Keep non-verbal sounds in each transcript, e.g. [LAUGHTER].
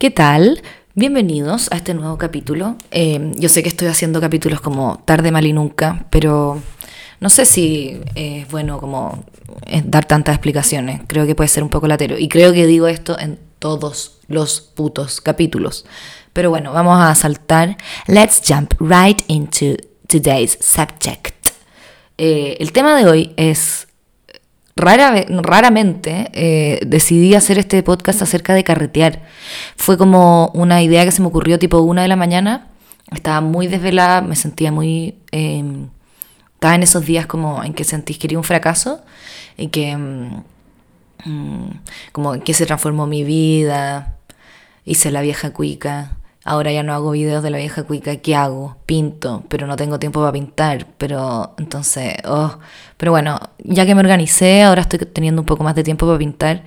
¿Qué tal? Bienvenidos a este nuevo capítulo. Eh, yo sé que estoy haciendo capítulos como tarde, mal y nunca, pero no sé si es bueno como eh, dar tantas explicaciones. Creo que puede ser un poco latero. Y creo que digo esto en todos los putos capítulos. Pero bueno, vamos a saltar. Let's jump right into today's subject. Eh, el tema de hoy es Rara, raramente eh, decidí hacer este podcast acerca de carretear. Fue como una idea que se me ocurrió tipo una de la mañana. Estaba muy desvelada, me sentía muy... Em, estaba en esos días como en que sentís que quería un fracaso y que... Mm, mm, como en que se transformó mi vida. Hice la vieja cuica. Ahora ya no hago videos de la vieja cuica, ¿qué hago? Pinto, pero no tengo tiempo para pintar, pero entonces, oh, pero bueno, ya que me organicé, ahora estoy teniendo un poco más de tiempo para pintar.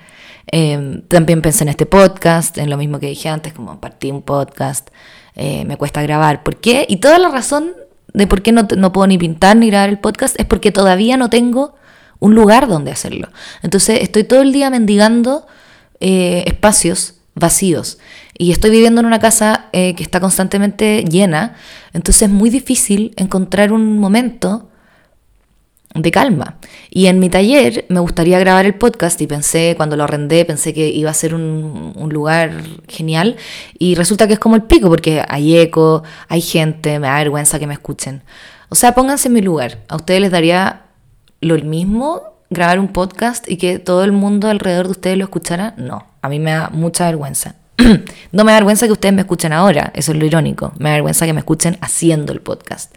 Em, también pensé en este podcast, en lo mismo que dije antes, como partí un podcast, eh, me cuesta grabar. ¿Por qué? Y toda la razón de por qué no, no puedo ni pintar ni grabar el podcast es porque todavía no tengo un lugar donde hacerlo. Entonces estoy todo el día mendigando eh, espacios vacíos. Y estoy viviendo en una casa eh, que está constantemente llena, entonces es muy difícil encontrar un momento de calma. Y en mi taller me gustaría grabar el podcast y pensé, cuando lo arrendé, pensé que iba a ser un, un, lugar genial y resulta que es como el pico porque hay eco, hay gente, me da vergüenza que me escuchen. O sea, pónganse en mi lugar. ¿A ustedes les daría lo mismo grabar un podcast y que todo el mundo alrededor de ustedes lo escuchara? No, a mí me da mucha vergüenza. [CLEARS THROAT] no me da vergüenza que ustedes me escuchen ahora, eso es lo irónico. Me da vergüenza que me escuchen haciendo el podcast.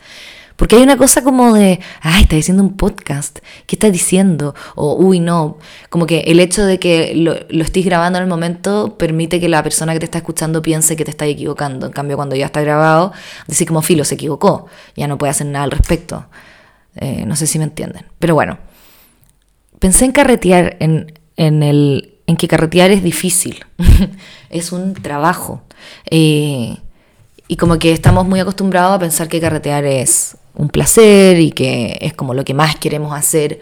Porque hay una cosa como de, ay, está diciendo un podcast, ¿qué estás diciendo? O, uy, no, como que el hecho de que lo, lo estés grabando en el momento permite que la persona que te está escuchando piense que te estás equivocando. En cambio, cuando ya está grabado, decir como filo, se equivocó, ya no puede hacer nada al respecto. Eh, no sé si me entienden. Pero bueno, pensé en carretear, en, en el en que carretear es difícil, [LAUGHS] es un trabajo. Eh, y como que estamos muy acostumbrados a pensar que carretear es un placer y que es como lo que más queremos hacer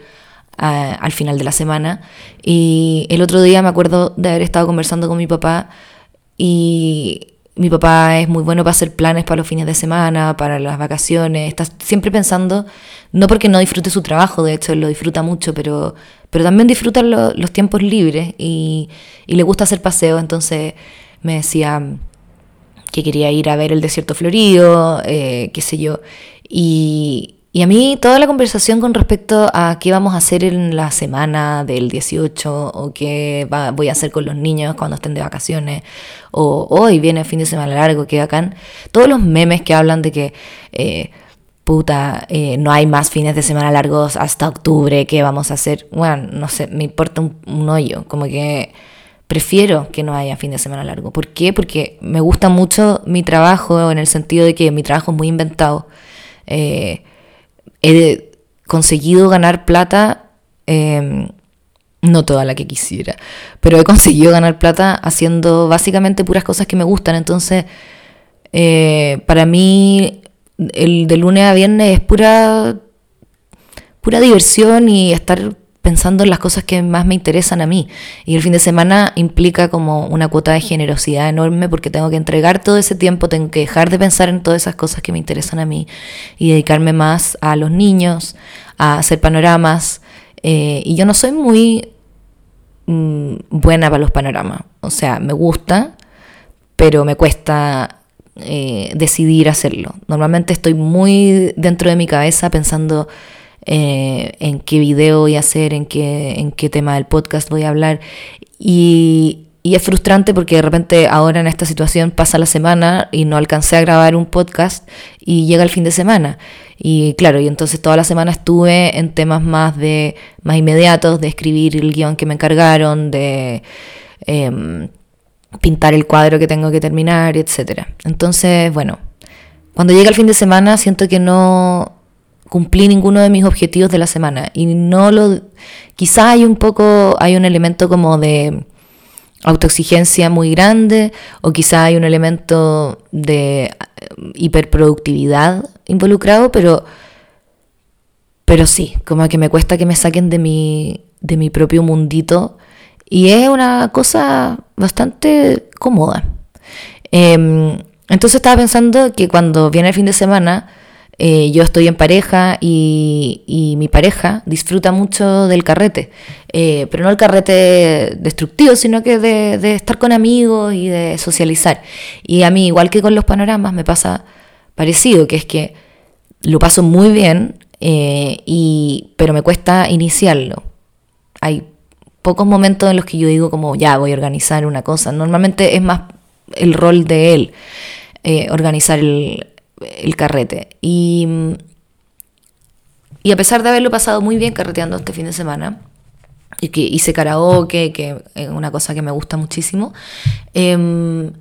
uh, al final de la semana. Y el otro día me acuerdo de haber estado conversando con mi papá y mi papá es muy bueno para hacer planes para los fines de semana, para las vacaciones, está siempre pensando, no porque no disfrute su trabajo, de hecho lo disfruta mucho, pero, pero también disfruta lo, los tiempos libres y, le gusta hacer paseos, entonces me decía que quería ir a ver el desierto florido, eh, qué sé yo, y, a mí toda la conversación con respecto a qué vamos a hacer en la semana del 18 o qué voy a hacer con los niños cuando estén de vacaciones o hoy viene el fin de semana largo, que acá todos los memes que hablan de que eh, puta, eh, no hay más fines de semana largos hasta octubre, ¿qué vamos a hacer? Bueno, no sé, me importa un, hoyo, como que prefiero que no haya fin de semana largo. ¿Por qué? Porque me gusta mucho mi trabajo en el sentido de que mi trabajo es muy inventado. Eh, he conseguido ganar plata, eh, no toda la que quisiera, pero he conseguido ganar plata haciendo básicamente puras cosas que me gustan. Entonces, eh, para mí, el de lunes a viernes es pura, pura diversión y estar pensando en las cosas que más me interesan a mí. Y el fin de semana implica como una cuota de generosidad enorme porque tengo que entregar todo ese tiempo, tengo que dejar de pensar en todas esas cosas que me interesan a mí y dedicarme más a los niños, a hacer panoramas. Eh, y yo no soy muy mmm, buena para los panoramas. O sea, me gusta, pero me cuesta eh, decidir hacerlo. Normalmente estoy muy dentro de mi cabeza pensando eh, en qué video voy a hacer, en qué, en qué tema del podcast voy a hablar. Y, es frustrante porque de repente ahora en esta situación pasa la semana y no alcancé a grabar un podcast y llega el fin de semana. Y claro, y entonces toda la semana estuve en temas más de más inmediatos, de escribir el guion que me encargaron, de eh, pintar el cuadro que tengo que terminar, etc. Entonces, bueno, cuando llega el fin de semana siento que no, cumplí ninguno de mis objetivos de la semana y no lo quizá hay un poco hay un elemento como de autoexigencia muy grande o quizá hay un elemento de eh, hiperproductividad involucrado pero pero sí como que me cuesta que me saquen de mi de mi propio mundito y es una cosa bastante cómoda Em, entonces estaba pensando que cuando viene el fin de semana, eh, yo estoy en pareja y, mi pareja disfruta mucho del carrete, eh, pero no el carrete destructivo, sino que de, estar con amigos y de socializar. Y a mí, igual que con los panoramas, me pasa parecido, que es que lo paso muy bien, eh, y, pero me cuesta iniciarlo. Hay pocos momentos en los que yo digo como, ya, voy a organizar una cosa. Normalmente es más el rol de él, organizar el, carrete. Y, y a pesar de haberlo pasado muy bien carreteando este fin de semana, y que hice karaoke, que es una cosa que me gusta muchísimo, em,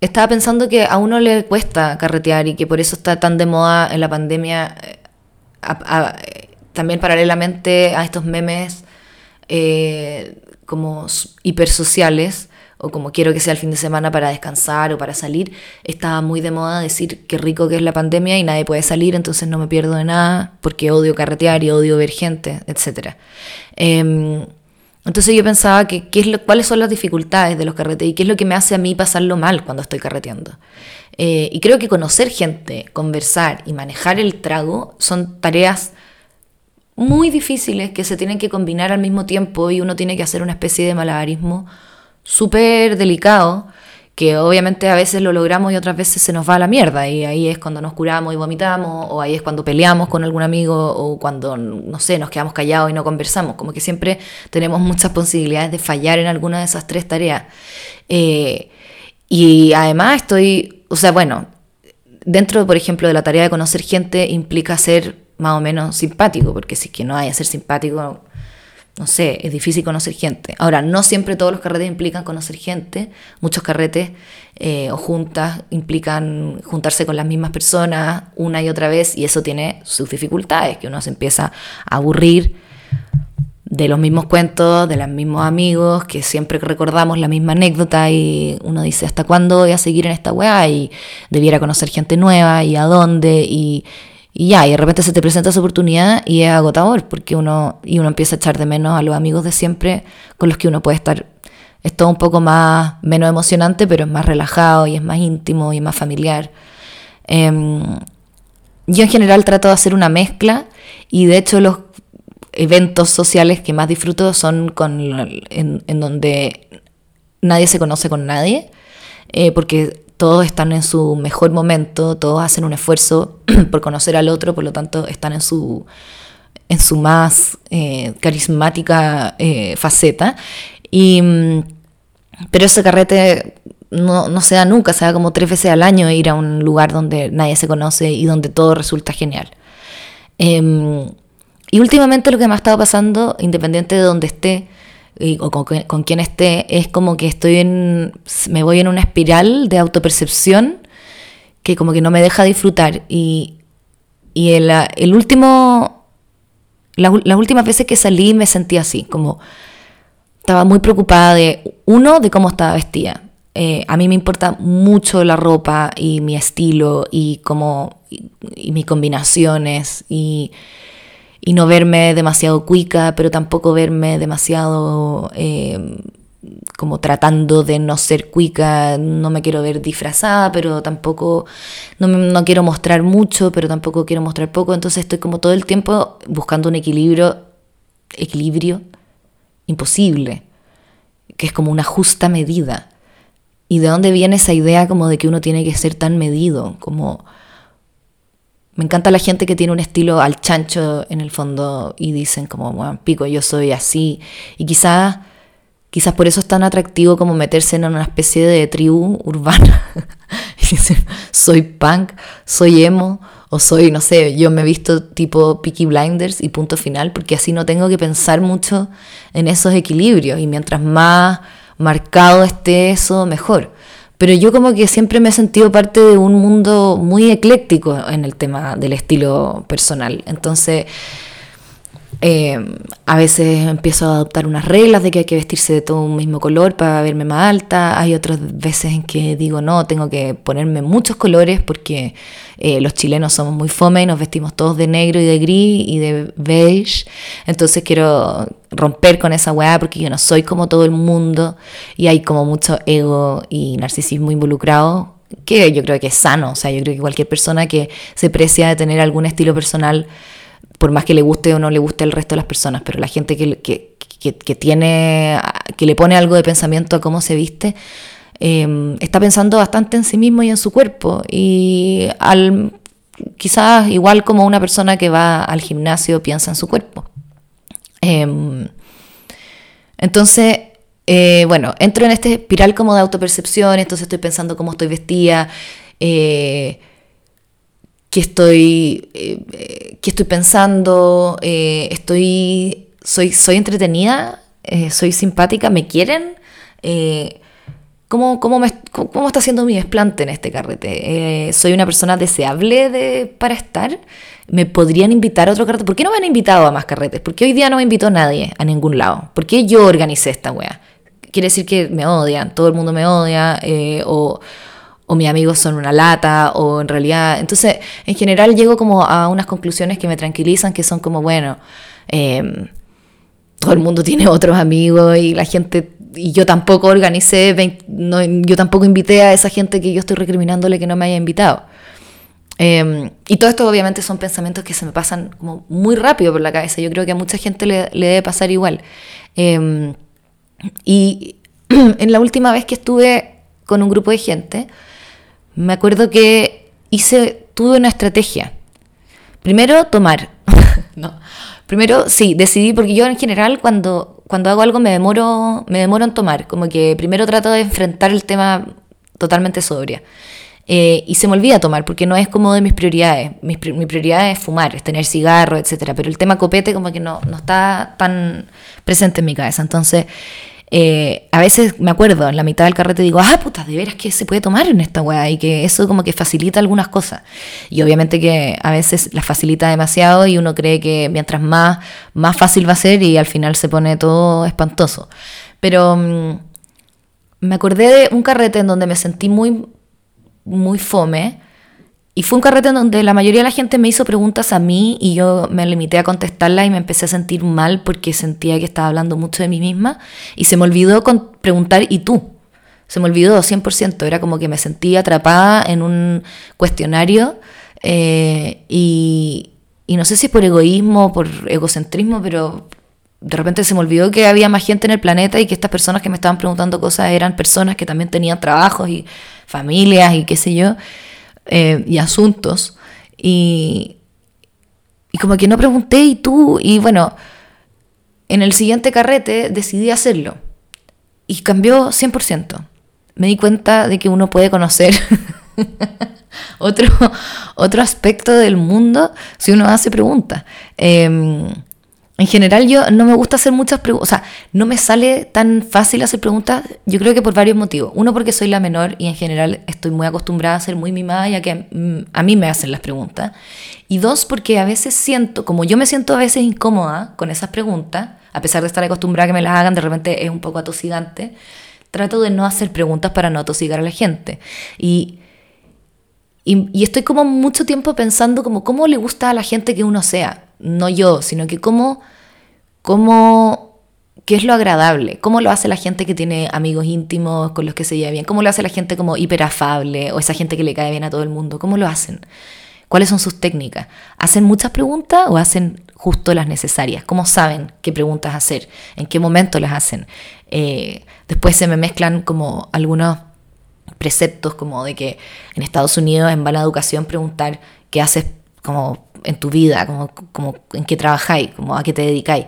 estaba pensando que a uno le cuesta carretear y que por eso está tan de moda en la pandemia, eh, también paralelamente a estos memes eh, como hipersociales, o como quiero que sea el fin de semana para descansar o para salir, estaba muy de moda decir qué rico que es la pandemia y nadie puede salir, entonces no me pierdo de nada porque odio carretear y odio ver gente, etc. Em, entonces yo pensaba que qué es lo, cuáles son las dificultades de los carretes y qué es lo que me hace a mí pasarlo mal cuando estoy carreteando. Eh, y creo que conocer gente, conversar y manejar el trago son tareas muy difíciles que se tienen que combinar al mismo tiempo y uno tiene que hacer una especie de malabarismo súper delicado, que obviamente a veces lo logramos y otras veces se nos va a la mierda, y ahí es cuando nos curamos y vomitamos, o ahí es cuando peleamos con algún amigo, o cuando, no sé, nos quedamos callados y no conversamos, como que siempre tenemos muchas posibilidades de fallar en alguna de esas tres tareas. Eh, y además estoy, o sea, bueno, dentro, por ejemplo, de la tarea de conocer gente implica ser más o menos simpático, porque si es que no hay a ser simpático, no sé, es difícil conocer gente. Ahora, no siempre todos los carretes implican conocer gente. Muchos carretes eh, o juntas implican juntarse con las mismas personas una y otra vez y eso tiene sus dificultades, que uno se empieza a aburrir de los mismos cuentos, de los mismos amigos, que siempre recordamos la misma anécdota y uno dice, ¿hasta cuándo voy a seguir en esta weá? Y debiera conocer gente nueva y a dónde y y ya, y de repente se te presenta esa oportunidad y es agotador, porque uno, y uno empieza a echar de menos a los amigos de siempre con los que uno puede estar. Es todo un poco más, menos emocionante, pero es más relajado y es más íntimo y más familiar. Em, yo en general trato de hacer una mezcla y de hecho los eventos sociales que más disfruto son con, en, en donde nadie se conoce con nadie, eh, porque todos están en su mejor momento, todos hacen un esfuerzo [CLEARS THROAT] por conocer al otro, por lo tanto están en su, en su más eh, carismática eh, faceta. Y, mm, pero ese carrete no, no, se da nunca, se da como tres veces al año ir a un lugar donde nadie se conoce y donde todo resulta genial. Em, y últimamente lo que me ha estado pasando, independiente de donde esté, o con, quien esté, es como que estoy en, me voy en una espiral de autopercepción que como que no me deja disfrutar. Y, y el, el último, las últimas veces que salí me sentí así, como estaba muy preocupada de, uno, de cómo estaba vestida. Eh, a mí me importa mucho la ropa y mi estilo y, como, y mis combinaciones y y no verme demasiado cuica, pero tampoco verme demasiado eh, como tratando de no ser cuica, no me quiero ver disfrazada, pero tampoco, no, no quiero mostrar mucho, pero tampoco quiero mostrar poco, entonces estoy como todo el tiempo buscando un equilibrio, equilibrio imposible, que es como una justa medida. ¿Y de dónde viene esa idea como de que uno tiene que ser tan medido? Como me encanta la gente que tiene un estilo al chancho en el fondo y dicen como, bueno, pico, yo soy así. Y quizás quizás por eso es tan atractivo como meterse en una especie de tribu urbana. [LAUGHS] soy punk, soy emo, o soy, no sé, yo me he visto tipo Peaky Blinders y punto final, porque así no tengo que pensar mucho en esos equilibrios. Y mientras más marcado esté eso, mejor pero yo como que siempre me he sentido parte de un mundo muy ecléctico en el tema del estilo personal. Entonces, Eh, a veces empiezo a adoptar unas reglas de que hay que vestirse de todo un mismo color para verme más alta. Hay otras veces en que digo, no, tengo que ponerme muchos colores porque eh, los chilenos somos muy fome y nos vestimos todos de negro y de gris y de beige. Entonces quiero romper con esa weá porque yo no soy como todo el mundo y hay como mucho ego y narcisismo involucrado que yo creo que es sano. O sea, yo creo que cualquier persona que se precia de tener algún estilo personal por más que le guste o no le guste el resto de las personas, pero la gente que, que, tiene, que le pone algo de pensamiento a cómo se viste, em, está pensando bastante en sí mismo y en su cuerpo. Y al, quizás igual como una persona que va al gimnasio piensa en su cuerpo. Em, entonces, eh, bueno, entro en este espiral como de autopercepción, entonces estoy pensando cómo estoy vestida. Eh, qué estoy, eh, estoy pensando, eh, estoy, soy, soy entretenida, eh, soy simpática, me quieren. ¿cómo, cómo, me, cómo, está haciendo mi desplante en este carrete? ¿Soy una persona deseable de, para estar? ¿Me podrían invitar a otro carrete? ¿Por qué no me han invitado a más carretes? ¿Por qué hoy día no me invitó nadie a ningún lado? ¿Por qué yo organicé esta wea? Quiere decir que me odian, todo el mundo me odia, o o mis amigos son una lata, o en realidad... Entonces, en general llego como a unas conclusiones que me tranquilizan, que son como, bueno, em, todo el mundo tiene otros amigos y la gente... Y yo tampoco organicé, yo tampoco invité a esa gente que yo estoy recriminándole que no me haya invitado. Em, y todo esto obviamente son pensamientos que se me pasan como muy rápido por la cabeza. Yo creo que a mucha gente le, debe pasar igual. Em, y [CLEARS THROAT] en la última vez que estuve con un grupo de gente, me acuerdo que hice, tuve una estrategia. Primero, tomar. [LAUGHS] no. Primero, sí, decidí, porque yo en general cuando, cuando hago algo me demoro, me demoro en tomar. Como que primero trato de enfrentar el tema totalmente sobria. Eh, y se me olvida tomar, porque no es como de mis prioridades. mi prioridad es fumar, es tener cigarro, etc. Pero el tema copete como que no, no está tan presente en mi cabeza. Entonces, eh, a veces me acuerdo, en la mitad del carrete digo, ah, puta, de veras que se puede tomar en esta weá y que eso como que facilita algunas cosas. Y obviamente que a veces las facilita demasiado y uno cree que mientras más, más fácil va a ser y al final se pone todo espantoso. Pero mm, me acordé de un carrete en donde me sentí muy, muy fome y fue un carrete en donde la mayoría de la gente me hizo preguntas a mí y yo me limité a contestarlas y me empecé a sentir mal porque sentía que estaba hablando mucho de mí misma y se me olvidó preguntar ¿y tú? Se me olvidó 100%, era como que me sentía atrapada en un cuestionario eh, y, y no sé si por egoísmo por egocentrismo, pero de repente se me olvidó que había más gente en el planeta y que estas personas que me estaban preguntando cosas eran personas que también tenían trabajos y familias y qué sé yo. Eh, y asuntos. Y, y como que no pregunté y tú, y bueno, en el siguiente carrete decidí hacerlo. Y cambió 100%. Me di cuenta de que uno puede conocer [LAUGHS] otro, otro aspecto del mundo si uno hace preguntas. Em, en general yo no me gusta hacer muchas preguntas, o sea, no me sale tan fácil hacer preguntas, yo creo que por varios motivos. Uno porque soy la menor y en general estoy muy acostumbrada a ser muy mimada ya que a mí me hacen las preguntas. Y dos porque a veces siento, como yo me siento a veces incómoda con esas preguntas, a pesar de estar acostumbrada a que me las hagan, de repente es un poco atosigante, trato de no hacer preguntas para no atosigar a la gente. Y y, estoy como mucho tiempo pensando como cómo le gusta a la gente que uno sea, no yo, sino que cómo, cómo, qué es lo agradable, cómo lo hace la gente que tiene amigos íntimos con los que se lleva bien, cómo lo hace la gente como hiperafable o esa gente que le cae bien a todo el mundo, cómo lo hacen, cuáles son sus técnicas, hacen muchas preguntas o hacen justo las necesarias, cómo saben qué preguntas hacer, en qué momento las hacen. Eh, después se me mezclan como algunos preceptos como de que en Estados Unidos en Bala Educación preguntar qué haces como en tu vida, como, como en qué trabajáis, como a qué te dedicáis.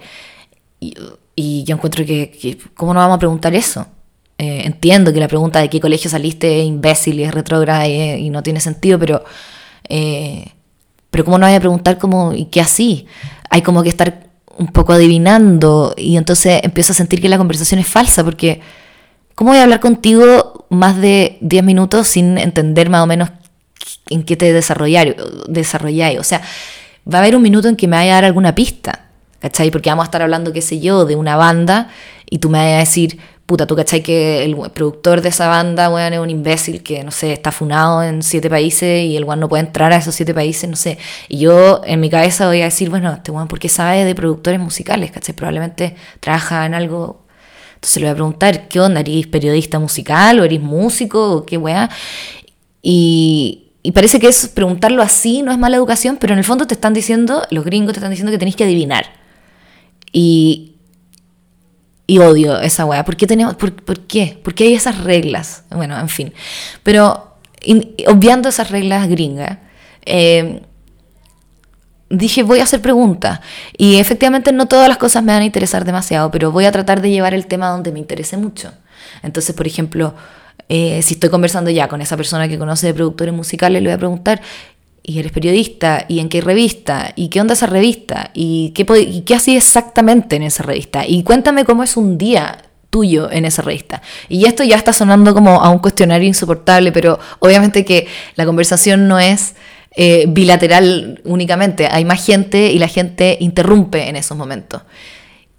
Y, y yo encuentro que, ¿cómo no vamos a preguntar eso? Eh, entiendo que la pregunta de qué colegio saliste es imbécil y es retrógrada y, no tiene sentido, pero, eh, pero ¿cómo no hay a preguntar como, ¿y qué así? Hay como que estar un poco adivinando y entonces empiezo a sentir que la conversación es falsa porque ¿cómo voy a hablar contigo más de 10 minutos sin entender más o menos en qué te desarrolláis? O sea, va a haber un minuto en que me vaya a dar alguna pista. ¿cachai? Porque vamos a estar hablando, qué sé yo, de una banda y tú me vas a decir, puta, tú cachai que el productor de esa banda, weón, es un imbécil que, no sé, está funado en siete países y el weón no puede entrar a esos siete países, no sé. Y yo en mi cabeza voy a decir, bueno, este weón, ¿por qué sabe de productores musicales? ¿cachai? Probablemente trabaja en algo. Entonces le voy a preguntar, ¿qué onda? ¿Eres periodista musical o eres músico o qué weá? Y, y parece que es preguntarlo así no es mala educación, pero en el fondo te están diciendo, los gringos te están diciendo que tenés que adivinar. Y, y odio esa weá. ¿Por qué tenemos, por, qué? ¿Por qué hay esas reglas? Bueno, en fin. Pero obviando esas reglas gringas, eh, dije voy a hacer preguntas. Y efectivamente no todas las cosas me van a interesar demasiado, pero voy a tratar de llevar el tema donde me interese mucho. Entonces, por ejemplo, eh, si estoy conversando ya con esa persona que conoce de productores musicales, le voy a preguntar, y eres periodista, y en qué revista, y qué onda esa revista, y qué, y qué hacía exactamente en esa revista, y cuéntame cómo es un día tuyo en esa revista. Y esto ya está sonando como a un cuestionario insoportable, pero obviamente que la conversación no es eh, bilateral únicamente, hay más gente y la gente interrumpe en esos momentos.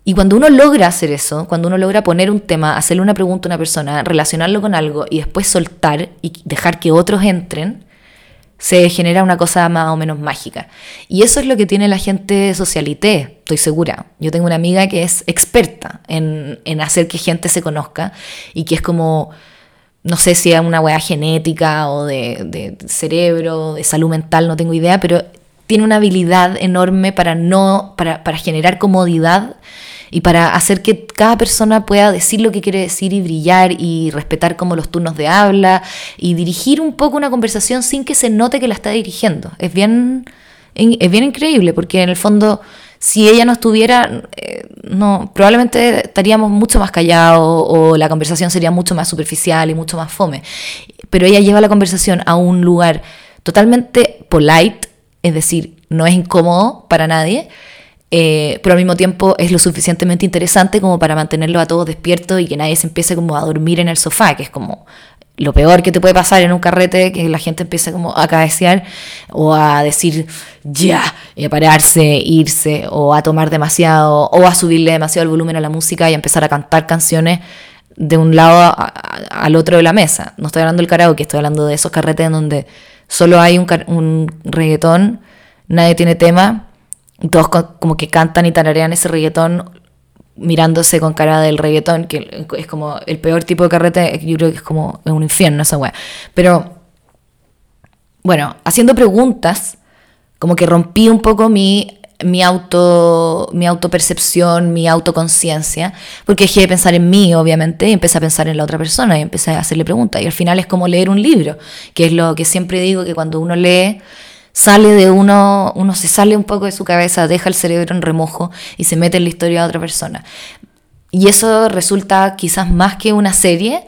Y cuando uno logra hacer eso, cuando uno logra poner un tema, hacerle una pregunta a una persona, relacionarlo con algo y después soltar y dejar que otros entren, se genera una cosa más o menos mágica. Y eso es lo que tiene la gente socialité, estoy segura. Yo tengo una amiga que es experta en, hacer que gente se conozca y que es como, no sé si es una hueá genética o de, de cerebro, de salud mental, no tengo idea, pero tiene una habilidad enorme para, no, para, para generar comodidad y para hacer que cada persona pueda decir lo que quiere decir y brillar y respetar como los turnos de habla y dirigir un poco una conversación sin que se note que la está dirigiendo. Es bien, es bien increíble porque en el fondo si ella no estuviera, eh, no, probablemente estaríamos mucho más callados o la conversación sería mucho más superficial y mucho más fome. Pero ella lleva la conversación a un lugar totalmente polite, es decir, no es incómodo para nadie, eh, pero al mismo tiempo es lo suficientemente interesante como para mantenerlo a todos despiertos y que nadie se empiece como a dormir en el sofá, que es como lo peor que te puede pasar en un carrete, que la gente empiece como a cabecear o a decir ya, y a pararse, irse, o a tomar demasiado, o a subirle demasiado el volumen a la música y empezar a cantar canciones de un lado al otro de la mesa. No estoy hablando del karaoke, estoy hablando de esos carretes en donde solo hay un, un reggaetón, nadie tiene tema todos como que cantan y tararean ese reggaetón mirándose con cara del reggaetón, que es como el peor tipo de carrete, yo creo que es como un infierno esa weá. Pero, bueno, haciendo preguntas, como que rompí un poco mi, mi, auto, mi autopercepción, mi autoconciencia, porque dejé de pensar en mí, obviamente, y empecé a pensar en la otra persona y empecé a hacerle preguntas. Y al final es como leer un libro, que es lo que siempre digo, que cuando uno lee sale de uno, uno se sale un poco de su cabeza, deja el cerebro en remojo y se mete en la historia de otra persona. Y eso resulta quizás más que una serie,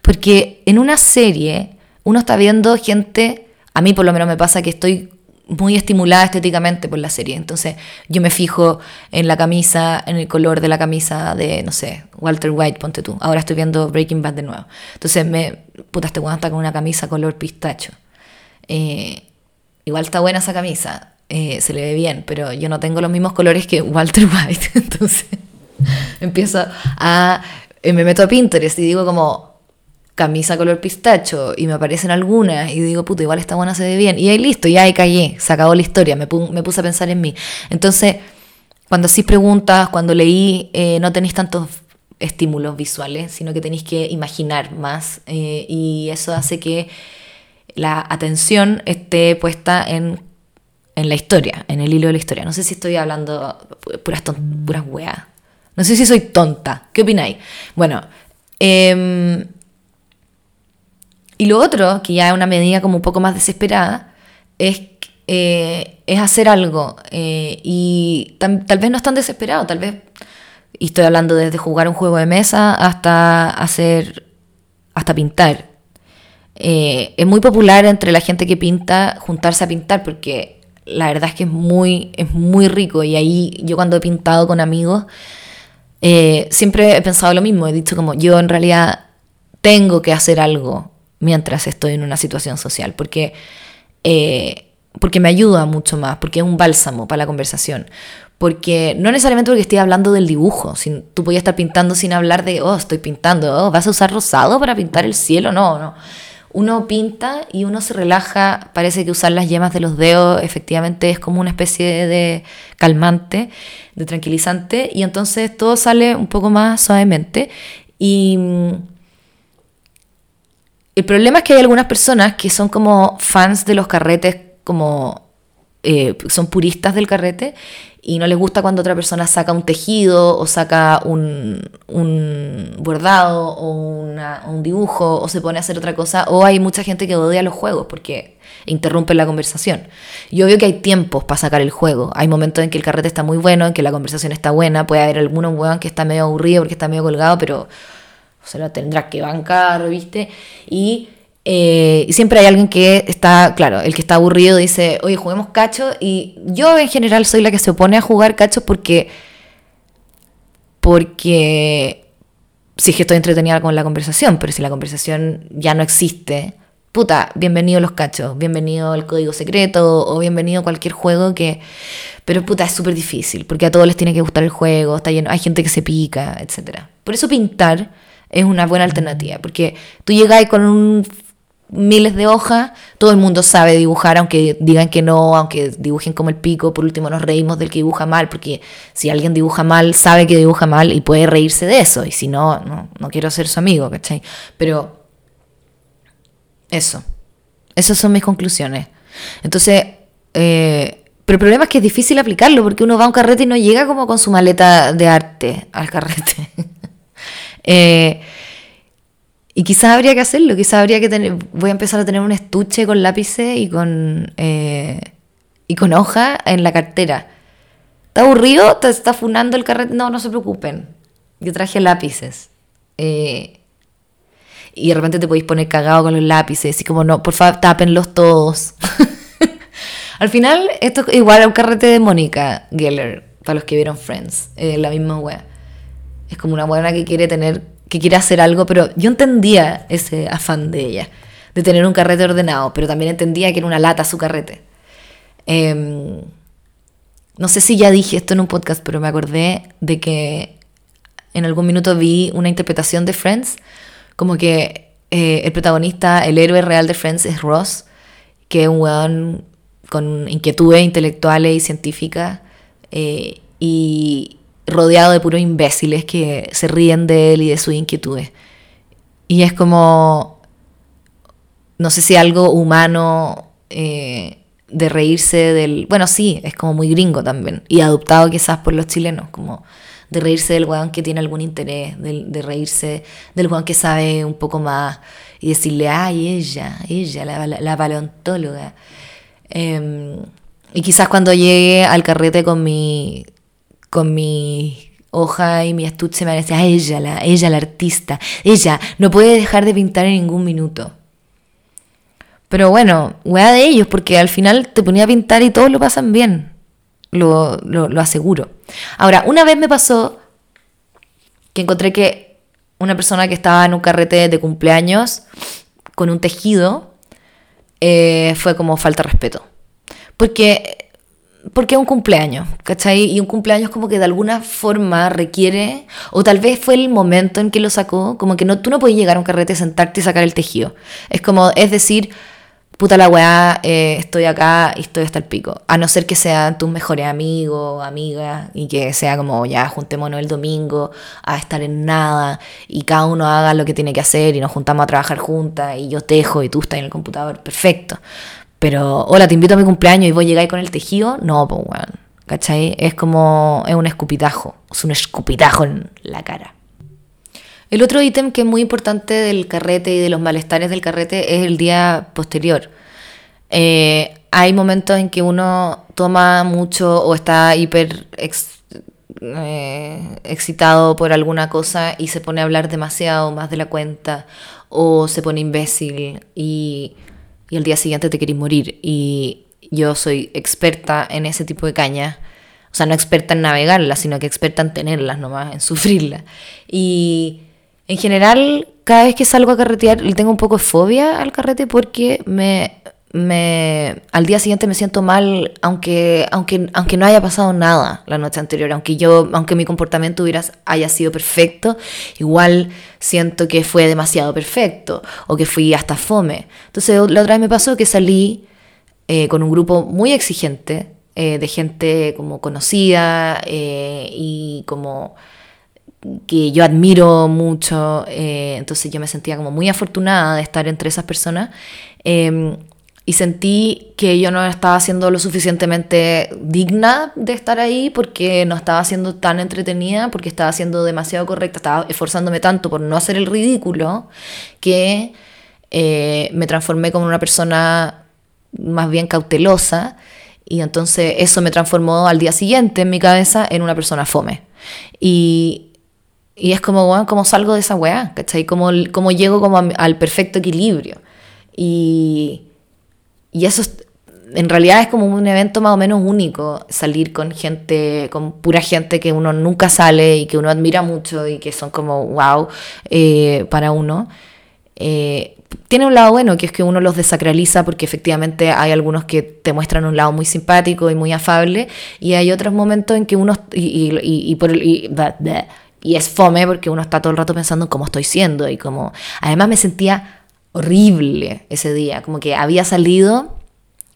porque en una serie uno está viendo gente, a mí por lo menos me pasa que estoy muy estimulada estéticamente por la serie. Entonces yo me fijo en la camisa, en el color de la camisa de, no sé, Walter White, ponte tú. Ahora estoy viendo Breaking Bad de nuevo. Entonces me, puta, este weón está con una camisa color pistacho. Eh, igual está buena esa camisa, eh, se le ve bien, pero yo no tengo los mismos colores que Walter White. [LAUGHS] Entonces empiezo a, eh, me meto a Pinterest y digo como camisa color pistacho y me aparecen algunas y digo, puta, igual está buena, se ve bien. Y ahí listo, ya ahí caí, se acabó la historia, me, puse a pensar en mí. Entonces, cuando hacís preguntas, cuando leí, eh, no tenéis tantos estímulos visuales, sino que tenéis que imaginar más y eso hace que la atención esté puesta en, la historia, en el hilo de la historia. No sé si estoy hablando puras, puras weas. No sé si soy tonta. ¿Qué opináis? Bueno, em, y lo otro, que ya es una medida como un poco más desesperada, es, eh, es hacer algo. Eh, y tal vez no es tan desesperado, tal vez, y estoy hablando desde jugar un juego de mesa hasta hacer, hasta pintar. Eh, es muy popular entre la gente que pinta juntarse a pintar porque la verdad es que es muy, es muy rico y ahí yo cuando he pintado con amigos eh, siempre he pensado lo mismo, he dicho como yo en realidad tengo que hacer algo mientras estoy en una situación social porque, eh, porque me ayuda mucho más, porque es un bálsamo para la conversación, Porque no necesariamente porque estoy hablando del dibujo. Sin, tú podías estar pintando sin hablar de, oh, estoy pintando, oh, ¿vas a usar rosado para pintar el cielo? No, no. Uno pinta y uno se relaja. Parece que usar las yemas de los dedos efectivamente es como una especie de calmante, de tranquilizante. Y entonces todo sale un poco más suavemente. Y mm, el problema es que hay algunas personas que son como fans de los carretes, como eh, son puristas del carrete y no les gusta cuando otra persona saca un tejido o saca un, un bordado o un dibujo o se pone a hacer otra cosa. O hay mucha gente que odia los juegos porque interrumpen la conversación. Y obvio que hay tiempos para sacar el juego. Hay momentos en que el carrete está muy bueno, en que la conversación está buena. Puede haber huevón que está medio aburrido porque está medio colgado, pero se lo tendrá que bancar, ¿viste? Y eh, siempre hay alguien que está, claro, el que está aburrido dice, oye, juguemos cacho. Y yo en general soy la que se opone a jugar cacho porque. Porque. Sí, es que estoy entretenida con la conversación, pero si la conversación ya no existe, puta, bienvenido los cachos, bienvenido el código secreto o bienvenido cualquier juego que. Pero puta, es súper difícil porque a todos les tiene que gustar el juego, está lleno, hay gente que se pica, etc. Por eso pintar es una buena alternativa, porque tú llegas con un miles de hojas, todo el mundo sabe dibujar, aunque digan que no, aunque dibujen como el pico, por último nos reímos del que dibuja mal, porque si alguien dibuja mal, sabe que dibuja mal y puede reírse de eso, y si no, no, no quiero ser su amigo, ¿cachai? Pero eso, esas son mis conclusiones. Entonces, eh, pero el problema es que es difícil aplicarlo, porque uno va a un carrete y no llega como con su maleta de arte al carrete. [LAUGHS] eh, y quizás habría que hacerlo, quizás habría que tener, voy a empezar a tener un estuche con lápices y con, eh, y con hoja en la cartera. ¿Está aburrido? ¿Te está funando el carrete? No, no se preocupen. Yo traje lápices. Eh, y de repente te podéis poner cagado con los lápices y como no, por favor, tápenlos todos. [LAUGHS] Al final, esto es igual a un carrete de Mónica Geller, para los que vieron Friends, eh, la misma wea. Es como una buena que quiere tener que quiere hacer algo, pero yo entendía ese afán de ella, de tener un carrete ordenado, pero también entendía que era una lata su carrete. Em, no sé si ya dije esto en un podcast, pero me acordé de que en algún minuto vi una interpretación de Friends, como que eh, el protagonista, el héroe real de Friends es Ross, que es un weón con inquietudes intelectuales y científicas, eh, y, rodeado de puros imbéciles que se ríen de él y de sus inquietudes. Y es como, no sé si algo humano eh, de reírse del... Bueno, sí, es como muy gringo también. Y adoptado quizás por los chilenos, como de reírse del weón que tiene algún interés, de, reírse del weón que sabe un poco más y decirle, ay, ella, ella, la, la, paleontóloga. Em, y quizás cuando llegue al carrete con mi con mi hoja y mi estuche me decía, ella, la, ella, la artista, ella no puede dejar de pintar en ningún minuto. Pero bueno, weá de ellos, porque al final te ponía a pintar y todos lo pasan bien. Lo, lo, aseguro. Ahora, una vez me pasó que encontré que una persona que estaba en un carrete de cumpleaños con un tejido eh, fue como falta de respeto. Porque porque es un cumpleaños, ¿cachai? Y un cumpleaños como que de alguna forma requiere, o tal vez fue el momento en que lo sacó, como que no, tú no puedes llegar a un carrete, sentarte y sacar el tejido. Es como, es decir, puta la weá, eh, estoy acá y estoy hasta el pico. A no ser que sean tus mejores amigos, amigas, y que sea como, ya, juntémonos el domingo a estar en nada, y cada uno haga lo que tiene que hacer, y nos juntamos a trabajar juntas, y yo tejo, y tú estás en el computador, perfecto. Pero, hola, te invito a mi cumpleaños y vos llegáis con el tejido. No, pues, weón. ¿Cachai? Es como, es un escupitajo. Es un escupitajo en la cara. El otro ítem que es muy importante del carrete y de los malestares del carrete es el día posterior. Eh, hay momentos en que uno toma mucho o está hiper eh, excitado por alguna cosa y se pone a hablar demasiado más de la cuenta o se pone imbécil y y el día siguiente te querís morir. Y yo soy experta en ese tipo de cañas. O sea, no experta en navegarlas, sino que experta en tenerlas nomás, en [LAUGHS] sufrirlas. Y en general, cada vez que salgo a carretear, le tengo un poco de fobia al carrete porque me, me, al día siguiente me siento mal, aunque, aunque, aunque no haya pasado nada la noche anterior, aunque yo, aunque mi comportamiento hubiera, haya sido perfecto, igual siento que fue demasiado perfecto o que fui hasta fome. Entonces la otra vez me pasó que salí eh, con un grupo muy exigente eh, de gente como conocida eh, y como que yo admiro mucho, entonces yo me sentía como muy afortunada de estar entre esas personas. Y sentí que yo no estaba siendo lo suficientemente digna de estar ahí porque no estaba siendo tan entretenida, porque estaba siendo demasiado correcta, estaba esforzándome tanto por no hacer el ridículo, que eh, me transformé como una persona más bien cautelosa y entonces eso me transformó al día siguiente en mi cabeza en una persona fome. Y, y es como, como salgo de esa weá, ¿cachai? Como, como llego como al perfecto equilibrio. Y y eso en realidad es como un evento más o menos único, salir con gente, con pura gente que uno nunca sale y que uno admira mucho y que son como wow eh, para uno. Eh, tiene un lado bueno, que es que uno los desacraliza porque efectivamente hay algunos que te muestran un lado muy simpático y muy afable y hay otros momentos en que uno, y, y, por y, y es fome porque uno está todo el rato pensando en cómo estoy siendo y como, además me sentía horrible ese día, como que había salido,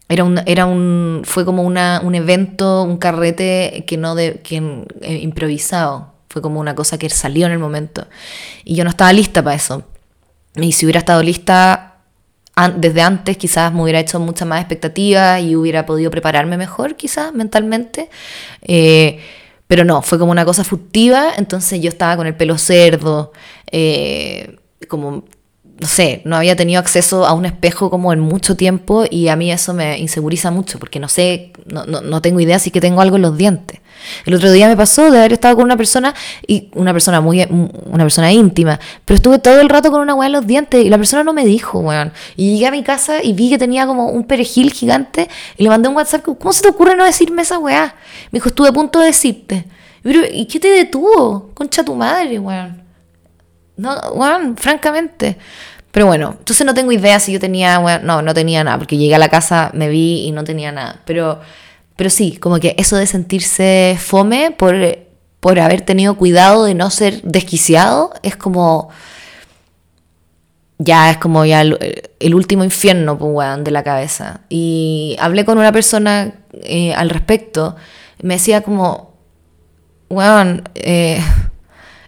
era un, era un fue como una, un evento, un carrete que no de, que, eh, improvisado, fue como una cosa que salió en el momento y yo no estaba lista para eso. Y si hubiera estado lista desde antes quizás me hubiera hecho mucha más expectativa y hubiera podido prepararme mejor quizás mentalmente. Eh, pero no, fue como una cosa furtiva, entonces yo estaba con el pelo cerdo, eh, como no sé, no había tenido acceso a un espejo como en mucho tiempo y a mí eso me inseguriza mucho porque no sé, no, no, tengo idea si que tengo algo en los dientes. El otro día me pasó de haber estado con una persona y una persona muy una persona íntima, pero estuve todo el rato con una weá en los dientes y la persona no me dijo, weón. Y llegué a mi casa y vi que tenía como un perejil gigante y le mandé un WhatsApp, ¿cómo se te ocurre no decirme esa weá? Me dijo, estuve a punto de decirte. Pero, ¿y qué te detuvo? Concha tu madre, weón. No, bueno, francamente. Pero bueno, entonces no tengo idea si yo tenía, bueno, no, no tenía nada, porque llegué a la casa, me vi y no tenía nada. Pero, pero sí, como que eso de sentirse fome por, por haber tenido cuidado de no ser desquiciado, es como, ya es como ya el, último infierno, pues, weón, de la cabeza. Y hablé con una persona eh, al respecto, me decía como, weón, eh,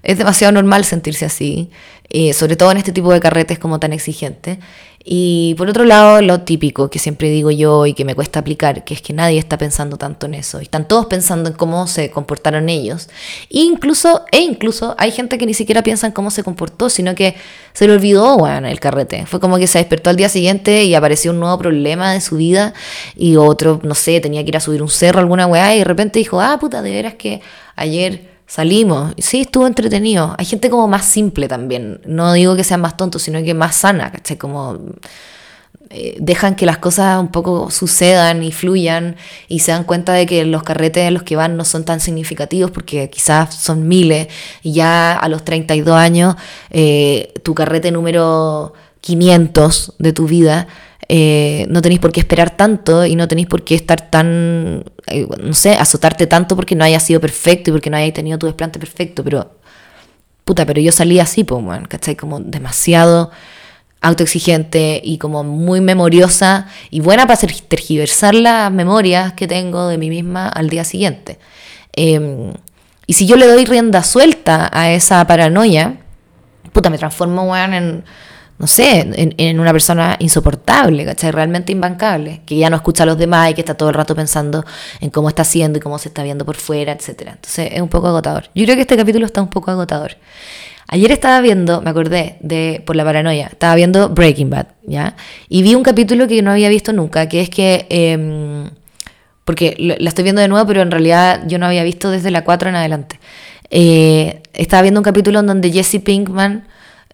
es demasiado normal sentirse así, eh, sobre todo en este tipo de carretes como tan exigente. Y por otro lado, lo típico que siempre digo yo y que me cuesta aplicar, que es que nadie está pensando tanto en eso. Están todos pensando en cómo se comportaron ellos. E incluso, e incluso hay gente que ni siquiera piensa en cómo se comportó, sino que se le olvidó, bueno, el carrete. Fue como que se despertó al día siguiente y apareció un nuevo problema de su vida y otro, no sé, tenía que ir a subir un cerro, alguna weá, y de repente dijo, ah, puta, de veras que ayer Salimos, sí, estuvo entretenido. Hay gente como más simple también. No digo que sean más tontos, sino que más sana, ¿cachai? Como eh, dejan que las cosas un poco sucedan y fluyan y se dan cuenta de que los carretes en los que van no son tan significativos porque quizás son miles y ya a los 32 años eh, tu carrete número 500 de tu vida eh, no tenéis por qué esperar tanto y no tenéis por qué estar tan, eh, no sé, azotarte tanto porque no haya sido perfecto y porque no hayáis tenido tu desplante perfecto, pero, puta, pero yo salí así, pues, bueno, ¿cachai? Como demasiado autoexigente y como muy memoriosa y buena para tergiversar las memorias que tengo de mí misma al día siguiente. Em, y si yo le doy rienda suelta a esa paranoia, puta, me transformo, weón, en no sé, en, una persona insoportable, ¿cachai? Realmente imbancable, que ya no escucha a los demás y que está todo el rato pensando en cómo está haciendo y cómo se está viendo por fuera, etc. Entonces es un poco agotador. Yo creo que este capítulo está un poco agotador. Ayer estaba viendo, me acordé de, por la paranoia, estaba viendo Breaking Bad, ¿ya? Y vi un capítulo que no había visto nunca, que es que, em, porque la estoy viendo de nuevo, pero en realidad yo no había visto desde la 4 en adelante. Eh, estaba viendo un capítulo en donde Jesse Pinkman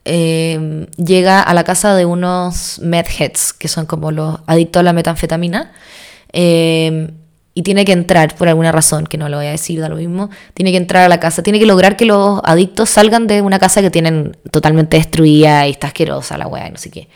Em, llega a la casa de unos medheads, que son como los adictos a la metanfetamina, em, y tiene que entrar por alguna razón, que no lo voy a decir, da lo mismo, tiene que entrar a la casa, tiene que lograr que los adictos salgan de una casa que tienen totalmente destruida y está asquerosa la weá, no sé qué.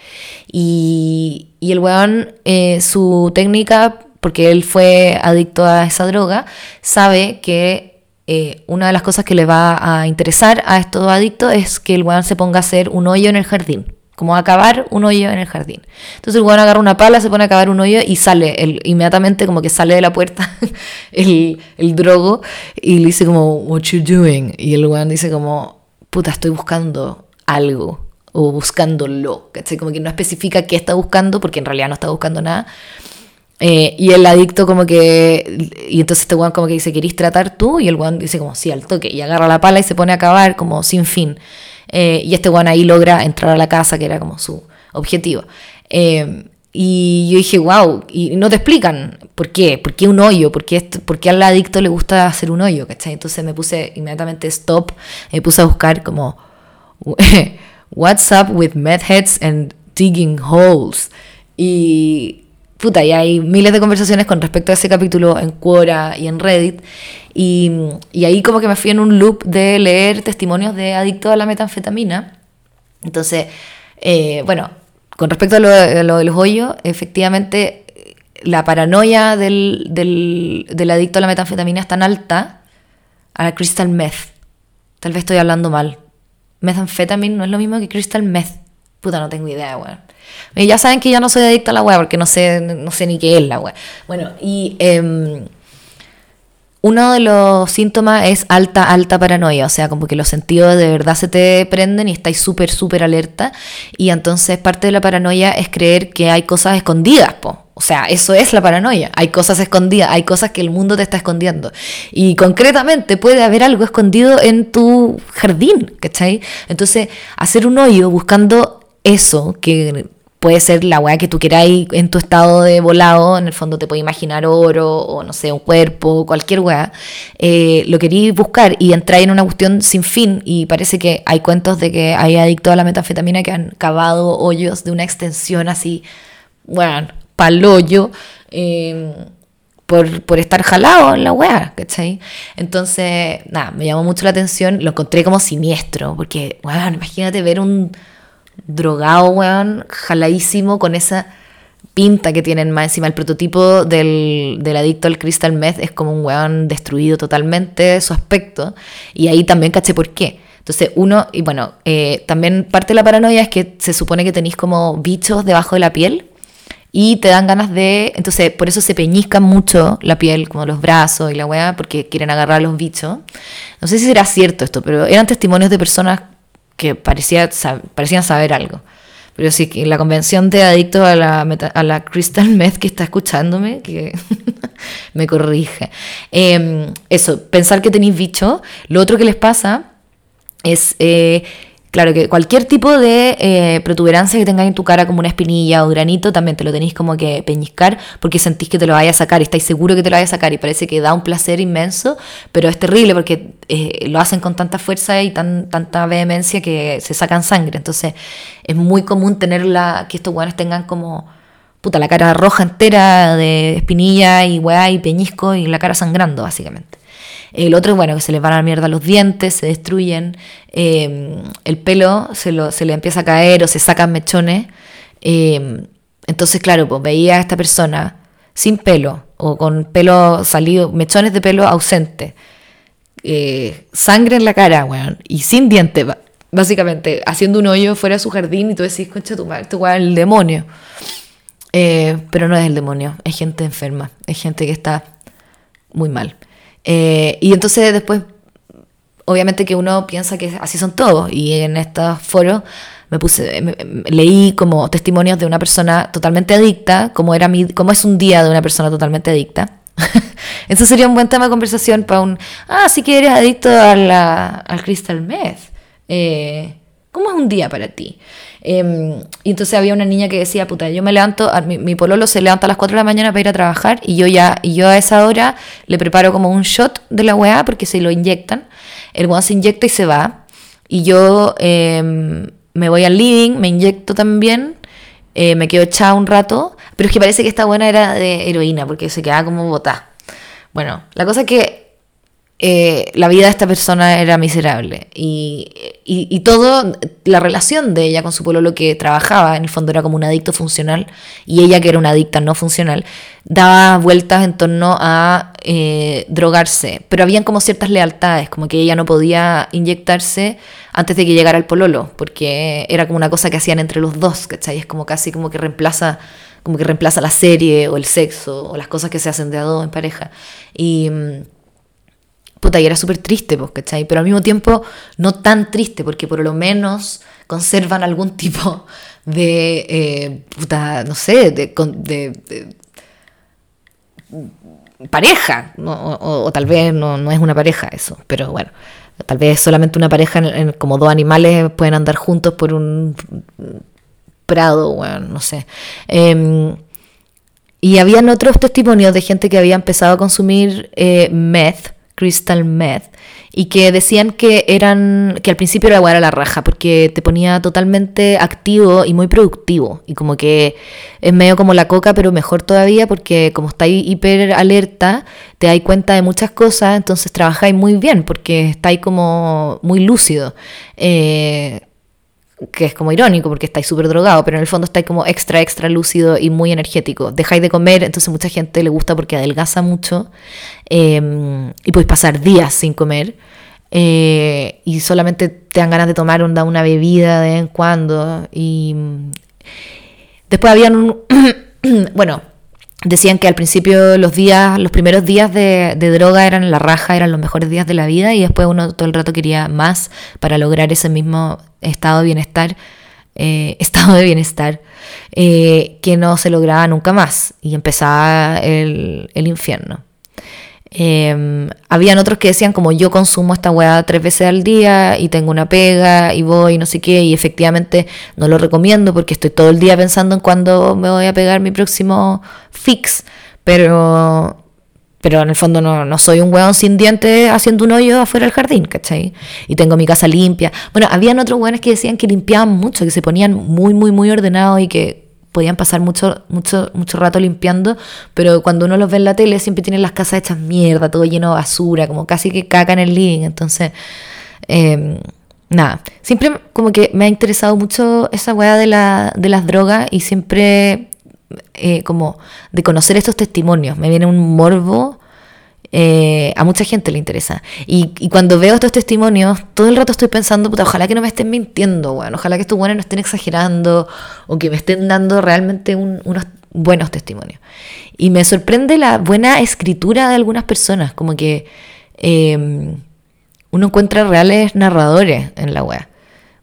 Y, y el weón, eh, su técnica, porque él fue adicto a esa droga, sabe que eh, una de las cosas que le va a interesar a estos adictos es que el weón se ponga a hacer un hoyo en el jardín como acabar un hoyo en el jardín. Entonces el weón agarra una pala, se pone a acabar un hoyo y sale, el, inmediatamente como que sale de la puerta [LAUGHS] el, el drogo y le dice como, what you doing? Y el weón dice como, puta, estoy buscando algo o buscándolo, ¿cachai? Como que no especifica qué está buscando porque en realidad no está buscando nada. Eh, y el adicto como que, y entonces este weón como que dice, ¿querís tratar tú? Y el weón dice como, sí, al toque, y agarra la pala y se pone a acabar como sin fin. Eh, y este weón ahí logra entrar a la casa, que era como su objetivo. Eh, y yo dije, wow, y no te explican por qué, por qué un hoyo, por qué, por qué al adicto le gusta hacer un hoyo, ¿cachai? Entonces me puse inmediatamente stop, me puse a buscar como, [LAUGHS] what's up with heads and digging holes? Y puta, y hay miles de conversaciones con respecto a ese capítulo en Quora y en Reddit. Y, y, ahí como que me fui en un loop de leer testimonios de adictos a la metanfetamina. Entonces, eh, bueno, con respecto a lo, de los hoyos, efectivamente la paranoia del, del, del, adicto a la metanfetamina es tan alta a la crystal meth. Tal vez estoy hablando mal. Methamphetamine no es lo mismo que crystal meth. Puta, no tengo idea, weón. Ya saben que yo no soy adicta a la weá porque no sé, no sé ni qué es la weá. Bueno, y em, uno de los síntomas es alta, alta paranoia, o sea, como que los sentidos de verdad se te prenden y estáis súper, súper alerta. Y entonces parte de la paranoia es creer que hay cosas escondidas, po. O sea, eso es la paranoia. Hay cosas escondidas, hay cosas que el mundo te está escondiendo. Y concretamente puede haber algo escondido en tu jardín, ¿cachai? Entonces, hacer un hoyo buscando eso que puede ser la weá que tú queráis en tu estado de volado, en el fondo te puede imaginar oro o no sé, un cuerpo, cualquier weá, eh, lo queréis buscar y entrar en una cuestión sin fin y parece que hay cuentos de que hay adictos a la metanfetamina que han cavado hoyos de una extensión así, bueno, palollo. Eh, por, por, estar jalado en la weá, ¿cachai? Entonces, nada, me llamó mucho la atención, lo encontré como siniestro, porque, bueno, imagínate ver un, drogado, weón, jaladísimo con esa pinta que tienen más encima. El prototipo del, adicto al crystal meth es como un weón destruido totalmente su aspecto. Y ahí también caché por qué. Entonces, uno, y bueno, eh, también parte de la paranoia es que se supone que tenéis como bichos debajo de la piel y te dan ganas de. Entonces, por eso se peñizcan mucho la piel, como los brazos y la weá, porque quieren agarrar a los bichos. No sé si será cierto esto, pero eran testimonios de personas que parecía, parecían saber algo. Pero sí, que la convención de adictos a la, a la crystal meth que está escuchándome, que [LAUGHS] me corrige. Em, eso, pensar que tenéis bicho. Lo otro que les pasa es eh, Claro que cualquier tipo de eh, protuberancia que tengas en tu cara, como una espinilla o granito, también te lo tenéis como que peñiscar porque sentís que te lo vaya a sacar y estáis seguro que te lo vaya a sacar y parece que da un placer inmenso, pero es terrible porque eh, lo hacen con tanta fuerza y tan, tanta vehemencia que se sacan sangre. Entonces es muy común tener que estos guanes tengan como puta la cara roja entera de espinilla y weá y peñisco y la cara sangrando, básicamente. El otro, bueno, que se les van a la mierda los dientes, se destruyen, em, el pelo se, lo, se le empieza a caer o se sacan mechones. Em, entonces, claro, pues veía a esta persona sin pelo o con pelo salido, mechones de pelo ausente, eh, sangre en la cara, weón, y sin dientes, básicamente, haciendo un hoyo fuera de su jardín y tú decís, concha tu madre, tu el demonio. Eh, pero no es el demonio, es gente enferma, es gente que está muy mal. Eh, y entonces después, obviamente que uno piensa que así son todos. Y en estos foros me puse, leí como testimonios de una persona totalmente adicta, como, era mi, como es un día de una persona totalmente adicta. [LAUGHS] Eso sería un buen tema de conversación para un, ah, sí que eres adicto a al crystal meth. Eh, ¿Cómo es un día para ti? Em, y entonces había una niña que decía, puta, yo me levanto, mi, mi, pololo se levanta a las 4 de la mañana para ir a trabajar y yo ya, y yo a esa hora le preparo como un shot de la weá porque se lo inyectan. El weá se inyecta y se va. Y yo em, me voy al living, me inyecto también, eh, me quedo echada un rato, pero es que parece que esta buena era de heroína porque se quedaba como botada. Bueno, la cosa es que eh, la vida de esta persona era miserable y, y, y, todo, la relación de ella con su pueblo, lo que trabajaba, en el fondo era como un adicto funcional y ella que era una adicta no funcional, daba vueltas en torno a eh, drogarse, pero habían como ciertas lealtades, como que ella no podía inyectarse antes de que llegara el pololo, porque era como una cosa que hacían entre los dos, ¿cachai? Es como casi como que reemplaza como que reemplaza la serie o el sexo o las cosas que se hacen de a dos en pareja. Y mm, y era súper triste, pues, ¿cachai? Pero al mismo tiempo no tan triste, porque por lo menos conservan algún tipo de, eh, puta, no sé, de, pareja, o, tal vez no, es una pareja eso, pero bueno, tal vez solamente una pareja, como dos animales pueden andar juntos por un prado, bueno, no sé. Em, y habían otros testimonios de gente que había empezado a consumir eh, meth, crystal meth y que decían que eran que al principio era era la raja porque te ponía totalmente activo y muy productivo y como que es medio como la coca pero mejor todavía porque como estáis hiper alerta te dais cuenta de muchas cosas entonces trabajáis muy bien porque estáis como muy lúcido. Eh, que es como irónico porque estáis súper drogado, pero en el fondo estáis como extra, extra lúcido y muy energético. Dejáis de comer, entonces mucha gente le gusta porque adelgaza mucho em, y podéis pasar días sin comer. Eh, y solamente te dan ganas de tomar una, bebida de vez en cuando. Y después habían un. [COUGHS] bueno, decían que al principio los días, los primeros días de, droga eran la raja, eran los mejores días de la vida y después uno todo el rato quería más para lograr ese mismo estado de bienestar, eh, [LAUGHS] estado de bienestar eh, que no se lograba nunca más y empezaba el, el infierno. Eh, habían otros que decían como yo consumo esta weá tres veces al día y tengo una pega y voy no sé qué y efectivamente no lo recomiendo porque estoy todo el día pensando en cuándo me voy a pegar mi próximo fix, pero pero en el fondo no, no soy un weón sin dientes haciendo un hoyo afuera del jardín, ¿cachai? Y tengo mi casa limpia. Bueno, habían otros weones que decían que limpiaban mucho, que se ponían muy, muy, muy ordenados y que podían pasar mucho, mucho, mucho rato limpiando, pero cuando uno los ve en la tele siempre tienen las casas hechas mierda, todo lleno de basura, como casi que caca en el living. Entonces, eh, nada, siempre como que me ha interesado mucho esa weá de, la, de las drogas y siempre eh, como de conocer estos testimonios. Me viene un morbo eh, a mucha gente le interesa. Y, cuando veo estos testimonios, todo el rato estoy pensando, puta, ojalá que no me estén mintiendo, bueno, ojalá que estos buenos no estén exagerando o que me estén dando realmente unos buenos testimonios. Y me sorprende la buena escritura de algunas personas, como que em, uno encuentra reales narradores en la web.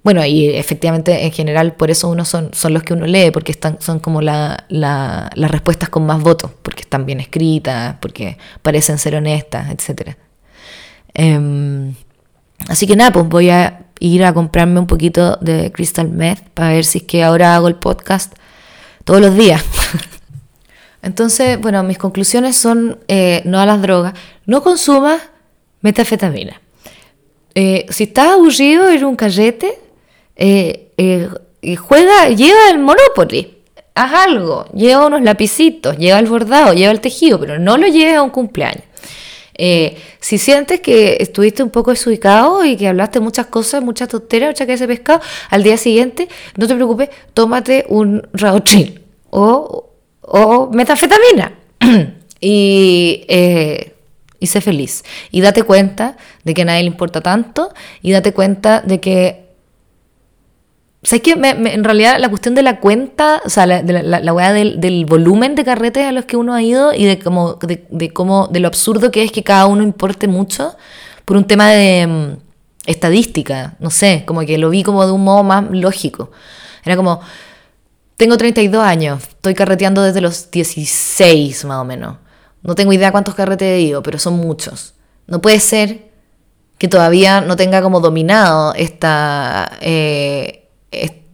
Bueno, y efectivamente en general por eso uno son, son los que uno lee, porque están, son como la, las respuestas con más votos, porque están bien escritas, porque parecen ser honestas, etc. Em, así que nada, pues voy a ir a comprarme un poquito de Crystal Meth para ver si es que ahora hago el podcast todos los días. [LAUGHS] Entonces, bueno, mis conclusiones son eh, no a las drogas, no consumas metafetamina. Eh, si estás aburrido, en un carrete, eh, eh, juega, lleva el Monopoly, haz algo, lleva unos lapicitos, lleva el bordado, lleva el tejido, pero no lo lleves a un cumpleaños. Eh, si sientes que estuviste un poco desubicado y que hablaste muchas cosas, muchas tonteras, muchas que ese pescado, al día siguiente, no te preocupes, tómate un Raotril o, o metafetamina [CLEARS THROAT] y, y sé feliz. Y date cuenta de que a nadie le importa tanto y date cuenta de que ¿Sabes qué? en realidad la cuestión de la cuenta, o sea, la, la, la weá del, volumen de carretes a los que uno ha ido y de cómo, de, de, cómo, de lo absurdo que es que cada uno importe mucho por un tema de mm, estadística, no sé, como que lo vi como de un modo más lógico. Era como, tengo 32 años, estoy carreteando desde los 16 más o menos. No tengo idea cuántos carretes he ido, pero son muchos. No puede ser que todavía no tenga como dominado esta... Eh,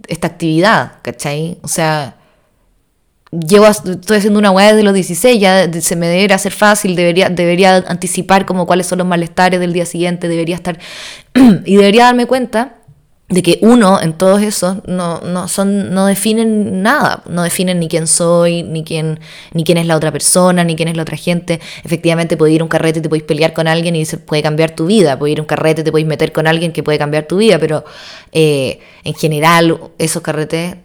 esta actividad, ¿cachai? O sea, llevo, estoy haciendo una weá desde los 16, ya se me debería hacer fácil, debería, debería anticipar como cuáles son los malestares del día siguiente, debería estar, [CLEARS THROAT] y debería darme cuenta de que uno en todos esos no, no, son, no definen nada, no definen ni quién soy, ni quién, ni quién es la otra persona, ni quién es la otra gente. Efectivamente, puede ir a un carrete, te puedes pelear con alguien y se puede cambiar tu vida, puede ir a un carrete, te puedes meter con alguien que puede cambiar tu vida, pero eh, en general esos carretes,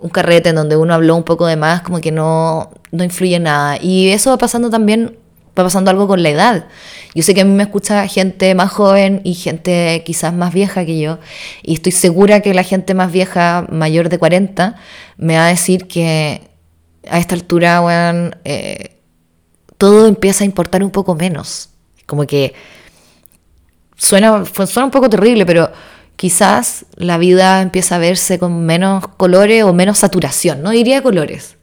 un carrete en donde uno habló un poco de más, como que no, no influye en nada. Y eso va pasando también va pasando algo con la edad. Yo sé que a mí me escucha gente más joven y gente quizás más vieja que yo, y estoy segura que la gente más vieja, mayor de 40, me va a decir que a esta altura, bueno, eh, todo empieza a importar un poco menos. Como que suena, suena un poco terrible, pero quizás la vida empieza a verse con menos colores o menos saturación. No diría colores,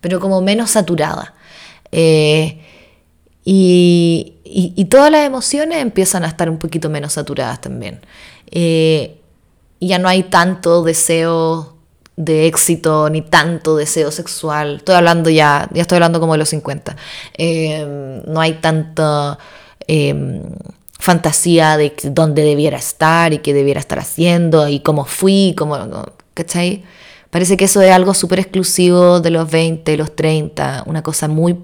pero como menos saturada. Eh, y, todas las emociones empiezan a estar un poquito menos saturadas también. Eh, ya no hay tanto deseo de éxito ni tanto deseo sexual. Estoy hablando ya, ya estoy hablando como de los 50. Eh, no hay tanta em, fantasía de dónde debiera estar y qué debiera estar haciendo y cómo fui, cómo, ¿cachai? Parece que eso es algo súper exclusivo de los 20, los 30, una cosa muy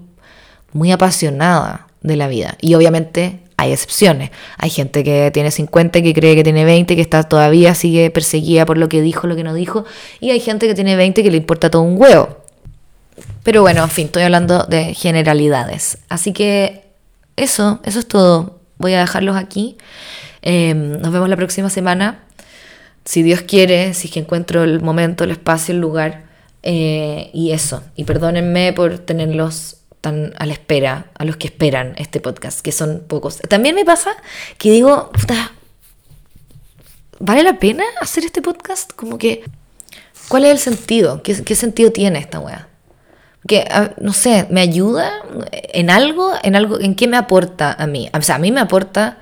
muy apasionada de la vida. Y obviamente hay excepciones. Hay gente que tiene 50 que cree que tiene 20, que está todavía sigue perseguida por lo que dijo, lo que no dijo. Y hay gente que tiene 20 que le importa todo un huevo. Pero bueno, en fin, estoy hablando de generalidades. Así que eso, eso es todo. Voy a dejarlos aquí. Em, nos vemos la próxima semana. Si Dios quiere, si es que encuentro el momento, el espacio, el lugar. Eh, y eso. Y perdónenme por tenerlos están a la espera, a los que esperan este podcast, que son pocos. También me pasa que digo, ¿vale la pena hacer este podcast? Como que, ¿cuál es el sentido? ¿Qué, qué sentido tiene esta weá? Que, no sé, ¿me ayuda en algo? ¿En algo? ¿En qué me aporta a mí? O sea, a mí me aporta,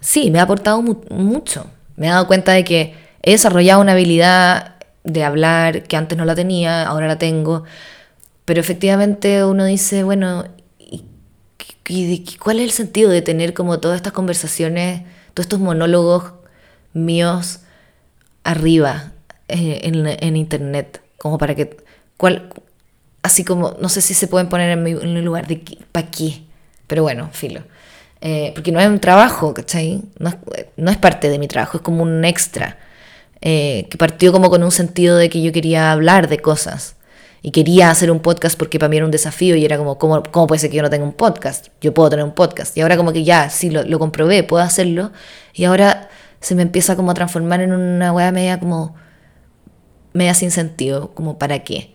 sí, me ha aportado mucho. Me he dado cuenta de que he desarrollado una habilidad de hablar que antes no la tenía, ahora la tengo pero efectivamente uno dice, bueno, ¿y, cuál es el sentido de tener como todas estas conversaciones, todos estos monólogos míos arriba eh, en, internet? Como para que, ¿cuál, así como, no sé si se pueden poner en, mi, en lugar de, ¿para qué? Pero bueno, filo. Eh, porque no es un trabajo, ¿cachai? No es, no es, parte de mi trabajo, es como un extra. Eh, que partió como con un sentido de que yo quería hablar de cosas y quería hacer un podcast porque para mí era un desafío y era como, ¿cómo, cómo puede ser que yo no tenga un podcast? Yo puedo tener un podcast. Y ahora como que ya, sí, lo, lo comprobé, puedo hacerlo. Y ahora se me empieza como a transformar en una weá media como, media sin sentido, como para qué.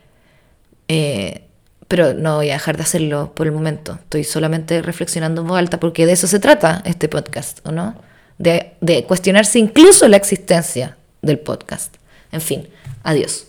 Eh, pero no voy a dejar de hacerlo por el momento. Estoy solamente reflexionando en voz alta porque de eso se trata este podcast, ¿o no? De, de cuestionarse incluso la existencia del podcast. En fin, adiós.